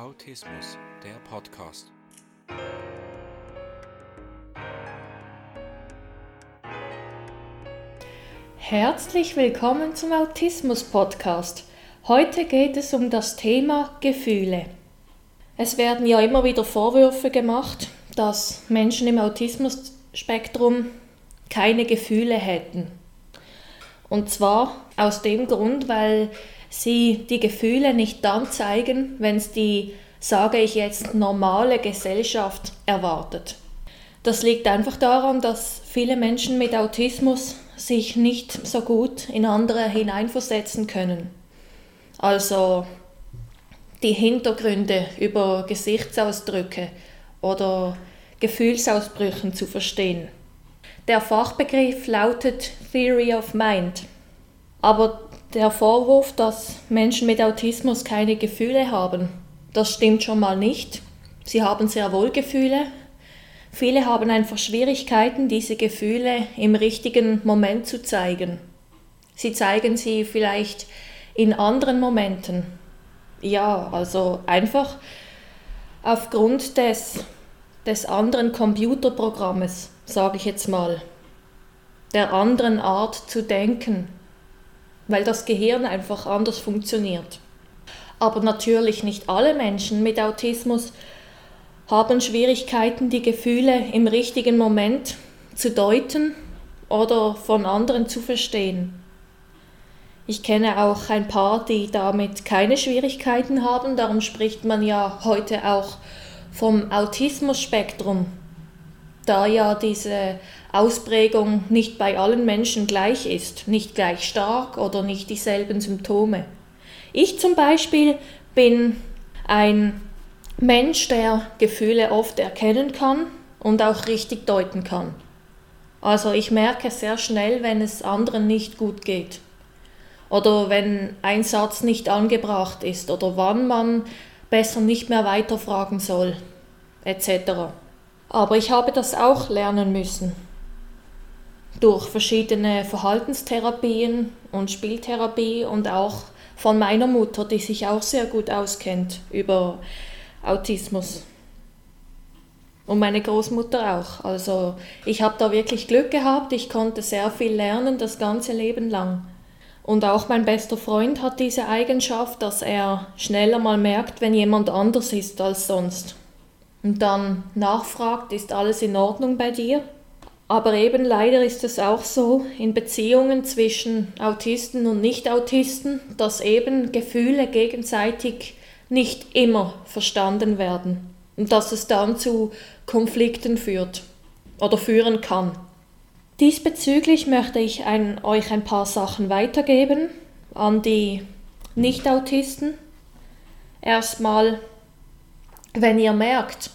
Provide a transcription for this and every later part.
Autismus, der Podcast. Herzlich willkommen zum Autismus Podcast. Heute geht es um das Thema Gefühle. Es werden ja immer wieder Vorwürfe gemacht, dass Menschen im Autismusspektrum keine Gefühle hätten. Und zwar aus dem Grund, weil sie die Gefühle nicht dann zeigen, wenn es die, sage ich jetzt, normale Gesellschaft erwartet. Das liegt einfach daran, dass viele Menschen mit Autismus sich nicht so gut in andere hineinversetzen können. Also die Hintergründe über Gesichtsausdrücke oder Gefühlsausbrüchen zu verstehen. Der Fachbegriff lautet Theory of Mind. Aber der Vorwurf, dass Menschen mit Autismus keine Gefühle haben, das stimmt schon mal nicht. Sie haben sehr wohl Gefühle. Viele haben einfach Schwierigkeiten, diese Gefühle im richtigen Moment zu zeigen. Sie zeigen sie vielleicht in anderen Momenten. Ja, also einfach aufgrund des, des anderen Computerprogrammes, sage ich jetzt mal, der anderen Art zu denken, weil das Gehirn einfach anders funktioniert. Aber natürlich nicht alle Menschen mit Autismus haben Schwierigkeiten, die Gefühle im richtigen Moment zu deuten oder von anderen zu verstehen. Ich kenne auch ein paar, die damit keine Schwierigkeiten haben, darum spricht man ja heute auch vom Autismus-Spektrum, da ja diese Ausprägung nicht bei allen Menschen gleich ist, nicht gleich stark oder nicht dieselben Symptome. Ich zum Beispiel bin ein Mensch, der Gefühle oft erkennen kann und auch richtig deuten kann. Also ich merke sehr schnell, wenn es anderen nicht gut geht oder wenn ein Satz nicht angebracht ist oder wann man besser nicht mehr weiterfragen soll etc. Aber ich habe das auch lernen müssen durch verschiedene Verhaltenstherapien und Spieltherapie und auch von meiner Mutter, die sich auch sehr gut auskennt über Autismus. Und meine Großmutter auch. Also ich habe da wirklich Glück gehabt, ich konnte sehr viel lernen das ganze Leben lang. Und auch mein bester Freund hat diese Eigenschaft, dass er schneller mal merkt, wenn jemand anders ist als sonst. Und dann nachfragt, ist alles in Ordnung bei dir? Aber eben leider ist es auch so in Beziehungen zwischen Autisten und Nicht-Autisten, dass eben Gefühle gegenseitig nicht immer verstanden werden und dass es dann zu Konflikten führt oder führen kann. Diesbezüglich möchte ich ein, euch ein paar Sachen weitergeben an die Nicht-Autisten. Erstmal, wenn ihr merkt,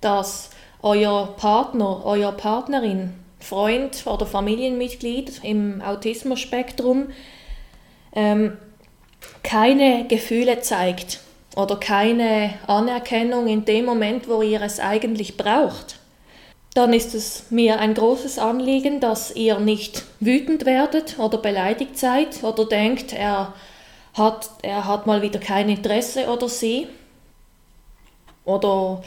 dass euer Partner, euer Partnerin Freund oder Familienmitglied im Autismus-Spektrum ähm, keine Gefühle zeigt oder keine Anerkennung in dem Moment, wo ihr es eigentlich braucht, dann ist es mir ein großes Anliegen, dass ihr nicht wütend werdet oder beleidigt seid oder denkt, er hat, er hat mal wieder kein Interesse oder sie. Oder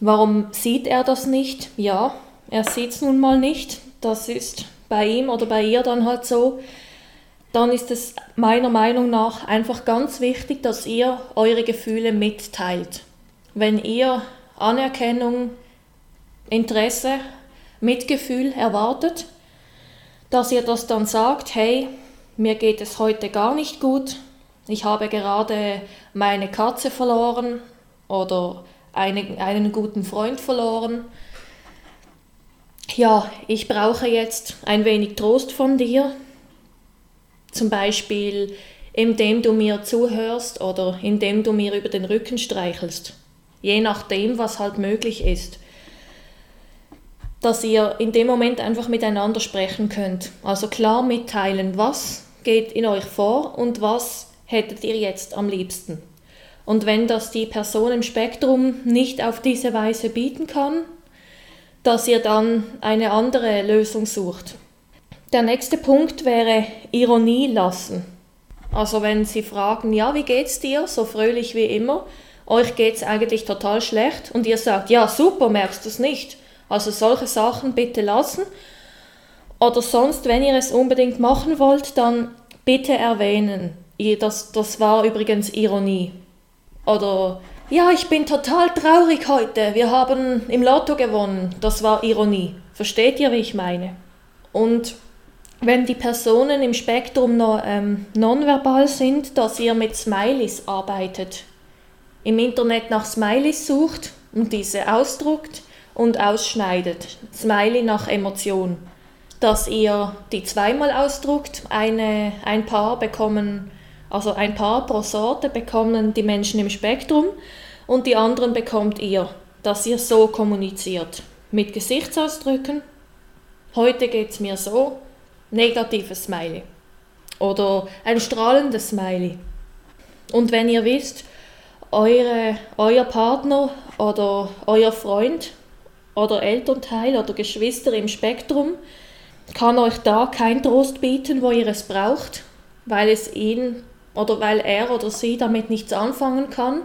warum sieht er das nicht? Ja, er sieht es nun mal nicht, das ist bei ihm oder bei ihr dann halt so, dann ist es meiner Meinung nach einfach ganz wichtig, dass ihr eure Gefühle mitteilt. Wenn ihr Anerkennung, Interesse, Mitgefühl erwartet, dass ihr das dann sagt, hey, mir geht es heute gar nicht gut, ich habe gerade meine Katze verloren oder einen, einen guten Freund verloren ja, ich brauche jetzt ein wenig Trost von dir, zum Beispiel indem du mir zuhörst oder indem du mir über den Rücken streichelst, je nachdem, was halt möglich ist. Dass ihr in dem Moment einfach miteinander sprechen könnt. Also klar mitteilen, was geht in euch vor und was hättet ihr jetzt am liebsten. Und wenn das die Person im Spektrum nicht auf diese Weise bieten kann, dass ihr dann eine andere Lösung sucht. Der nächste Punkt wäre Ironie lassen. Also wenn Sie fragen, ja, wie geht's dir? So fröhlich wie immer. euch geht es eigentlich total schlecht und ihr sagt, ja super, merkst du es nicht. Also solche Sachen bitte lassen. Oder sonst, wenn ihr es unbedingt machen wollt, dann bitte erwähnen. Das, das war übrigens Ironie. Oder ja, ich bin total traurig heute. Wir haben im Lotto gewonnen. Das war Ironie. Versteht ihr, wie ich meine? Und wenn die Personen im Spektrum noch ähm, nonverbal sind, dass ihr mit Smileys arbeitet. Im Internet nach Smileys sucht und diese ausdruckt und ausschneidet. Smiley nach Emotion. Dass ihr die zweimal ausdruckt, eine, ein Paar bekommen also ein Paar pro Sorte bekommen die Menschen im Spektrum und die anderen bekommt ihr, dass ihr so kommuniziert. Mit Gesichtsausdrücken. Heute geht es mir so. Negatives Smiley. Oder ein strahlendes Smiley. Und wenn ihr wisst, eure, euer Partner oder euer Freund oder Elternteil oder Geschwister im Spektrum kann euch da kein Trost bieten, wo ihr es braucht, weil es ihn oder weil er oder sie damit nichts anfangen kann,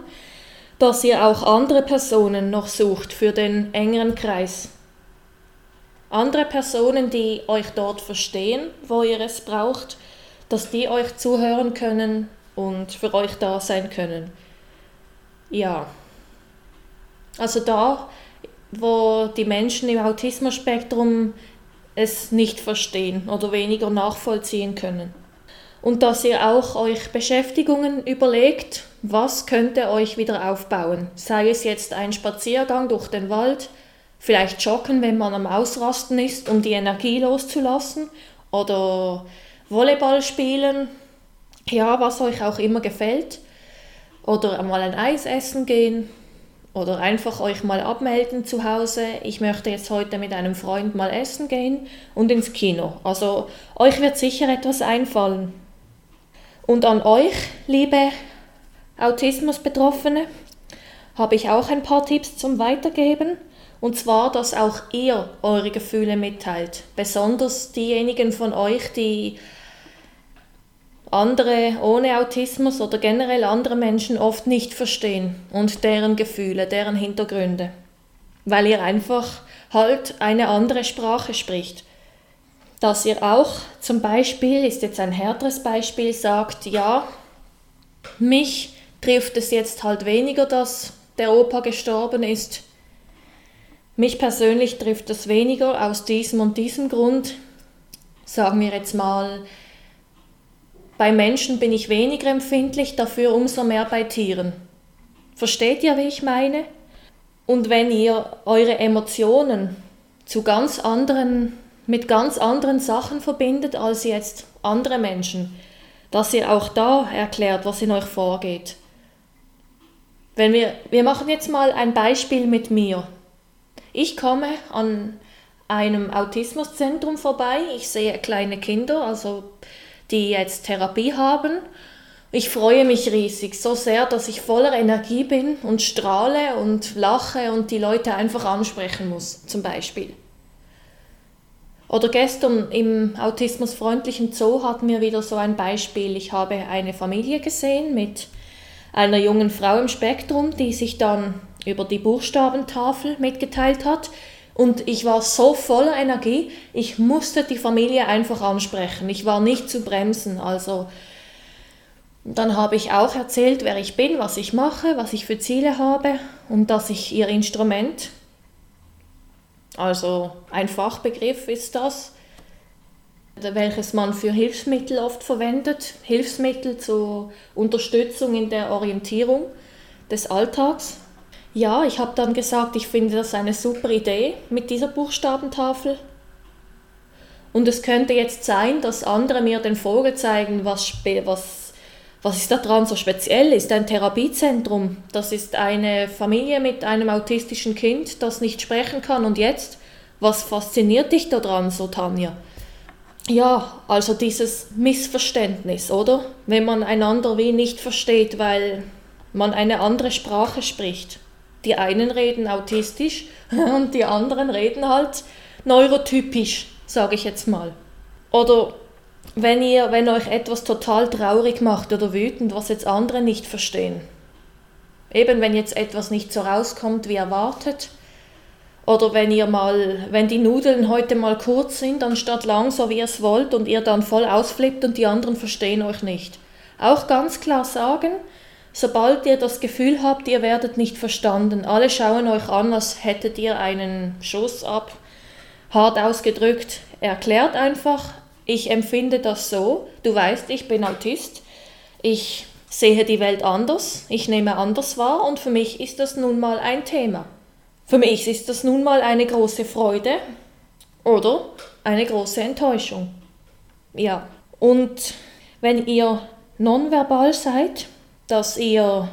dass ihr auch andere Personen noch sucht für den engeren Kreis. Andere Personen, die euch dort verstehen, wo ihr es braucht, dass die euch zuhören können und für euch da sein können. Ja. Also da, wo die Menschen im Autismus-Spektrum es nicht verstehen oder weniger nachvollziehen können und dass ihr auch euch Beschäftigungen überlegt, was könnte euch wieder aufbauen. Sei es jetzt ein Spaziergang durch den Wald, vielleicht joggen, wenn man am Ausrasten ist, um die Energie loszulassen, oder Volleyball spielen, ja, was euch auch immer gefällt, oder einmal ein Eis essen gehen, oder einfach euch mal abmelden zu Hause. Ich möchte jetzt heute mit einem Freund mal essen gehen und ins Kino. Also euch wird sicher etwas einfallen. Und an euch, liebe Autismus-Betroffene, habe ich auch ein paar Tipps zum Weitergeben. Und zwar, dass auch ihr eure Gefühle mitteilt. Besonders diejenigen von euch, die andere ohne Autismus oder generell andere Menschen oft nicht verstehen und deren Gefühle, deren Hintergründe. Weil ihr einfach halt eine andere Sprache spricht dass ihr auch zum Beispiel, ist jetzt ein härteres Beispiel, sagt, ja, mich trifft es jetzt halt weniger, dass der Opa gestorben ist. Mich persönlich trifft es weniger aus diesem und diesem Grund. Sagen wir jetzt mal, bei Menschen bin ich weniger empfindlich, dafür umso mehr bei Tieren. Versteht ihr, wie ich meine? Und wenn ihr eure Emotionen zu ganz anderen mit ganz anderen Sachen verbindet als jetzt andere Menschen, dass ihr auch da erklärt, was in euch vorgeht. Wenn wir, wir machen jetzt mal ein Beispiel mit mir. Ich komme an einem Autismuszentrum vorbei. Ich sehe kleine Kinder, also die jetzt Therapie haben. Ich freue mich riesig, so sehr, dass ich voller Energie bin und strahle und lache und die Leute einfach ansprechen muss, zum Beispiel. Oder gestern im autismusfreundlichen Zoo hatten wir wieder so ein Beispiel. Ich habe eine Familie gesehen mit einer jungen Frau im Spektrum, die sich dann über die Buchstabentafel mitgeteilt hat. Und ich war so voller Energie, ich musste die Familie einfach ansprechen. Ich war nicht zu bremsen. Also dann habe ich auch erzählt, wer ich bin, was ich mache, was ich für Ziele habe und dass ich ihr Instrument also ein Fachbegriff ist das, welches man für Hilfsmittel oft verwendet. Hilfsmittel zur Unterstützung in der Orientierung des Alltags. Ja, ich habe dann gesagt, ich finde das eine super Idee mit dieser Buchstabentafel. Und es könnte jetzt sein, dass andere mir den Vogel zeigen, was, was was ist daran so speziell? Ist ein Therapiezentrum. Das ist eine Familie mit einem autistischen Kind, das nicht sprechen kann. Und jetzt, was fasziniert dich daran, so Tanja? Ja, also dieses Missverständnis, oder? Wenn man einander wie nicht versteht, weil man eine andere Sprache spricht. Die einen reden autistisch und die anderen reden halt neurotypisch, sage ich jetzt mal. Oder wenn, ihr, wenn euch etwas total traurig macht oder wütend, was jetzt andere nicht verstehen. Eben wenn jetzt etwas nicht so rauskommt wie erwartet. Oder wenn ihr mal, wenn die Nudeln heute mal kurz sind, anstatt lang, so wie ihr es wollt, und ihr dann voll ausflippt und die anderen verstehen euch nicht. Auch ganz klar sagen, sobald ihr das Gefühl habt, ihr werdet nicht verstanden, alle schauen euch an, als hättet ihr einen Schuss ab, hart ausgedrückt, erklärt einfach, ich empfinde das so, du weißt, ich bin Autist, ich sehe die Welt anders, ich nehme anders wahr. Und für mich ist das nun mal ein Thema. Für mich ist das nun mal eine große Freude oder eine große Enttäuschung. Ja, und wenn ihr nonverbal seid, dass ihr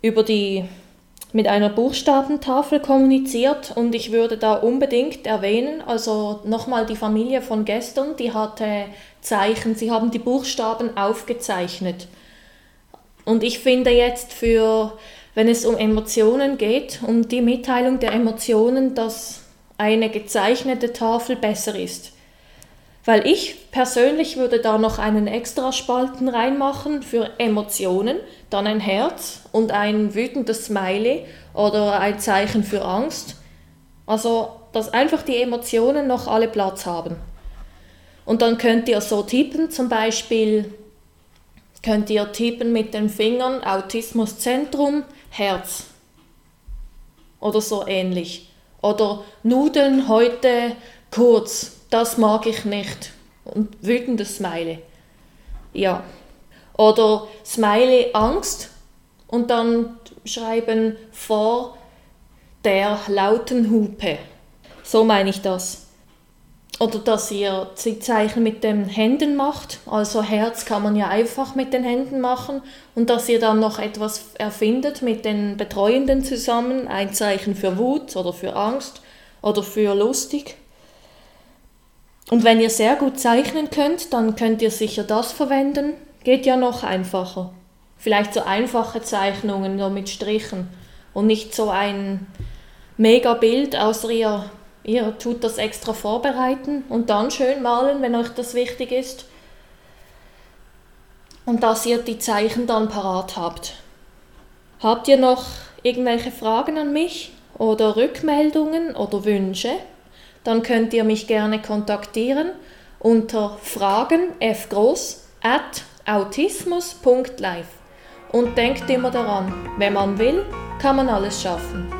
über die mit einer Buchstabentafel kommuniziert und ich würde da unbedingt erwähnen, also nochmal die Familie von gestern, die hatte Zeichen, sie haben die Buchstaben aufgezeichnet. Und ich finde jetzt für, wenn es um Emotionen geht, um die Mitteilung der Emotionen, dass eine gezeichnete Tafel besser ist. Weil ich persönlich würde da noch einen extra Spalten reinmachen für Emotionen, dann ein Herz und ein wütendes Smiley oder ein Zeichen für Angst. Also, dass einfach die Emotionen noch alle Platz haben. Und dann könnt ihr so tippen, zum Beispiel könnt ihr tippen mit den Fingern Autismuszentrum, Herz. Oder so ähnlich. Oder Nudeln heute kurz, das mag ich nicht. Und wütendes Smiley. Ja. Oder Smiley Angst und dann schreiben vor der lauten Hupe. So meine ich das. Oder dass ihr Zeichen mit den Händen macht. Also Herz kann man ja einfach mit den Händen machen. Und dass ihr dann noch etwas erfindet mit den Betreuenden zusammen. Ein Zeichen für Wut oder für Angst oder für lustig. Und wenn ihr sehr gut zeichnen könnt, dann könnt ihr sicher das verwenden. Geht ja noch einfacher. Vielleicht so einfache Zeichnungen nur mit Strichen und nicht so ein mega Bild, außer ihr Ihr tut das extra vorbereiten und dann schön malen, wenn euch das wichtig ist. Und dass ihr die Zeichen dann parat habt. Habt ihr noch irgendwelche Fragen an mich oder Rückmeldungen oder Wünsche? Dann könnt ihr mich gerne kontaktieren unter fragen fgroß at autismus.live. Und denkt immer daran, wenn man will, kann man alles schaffen.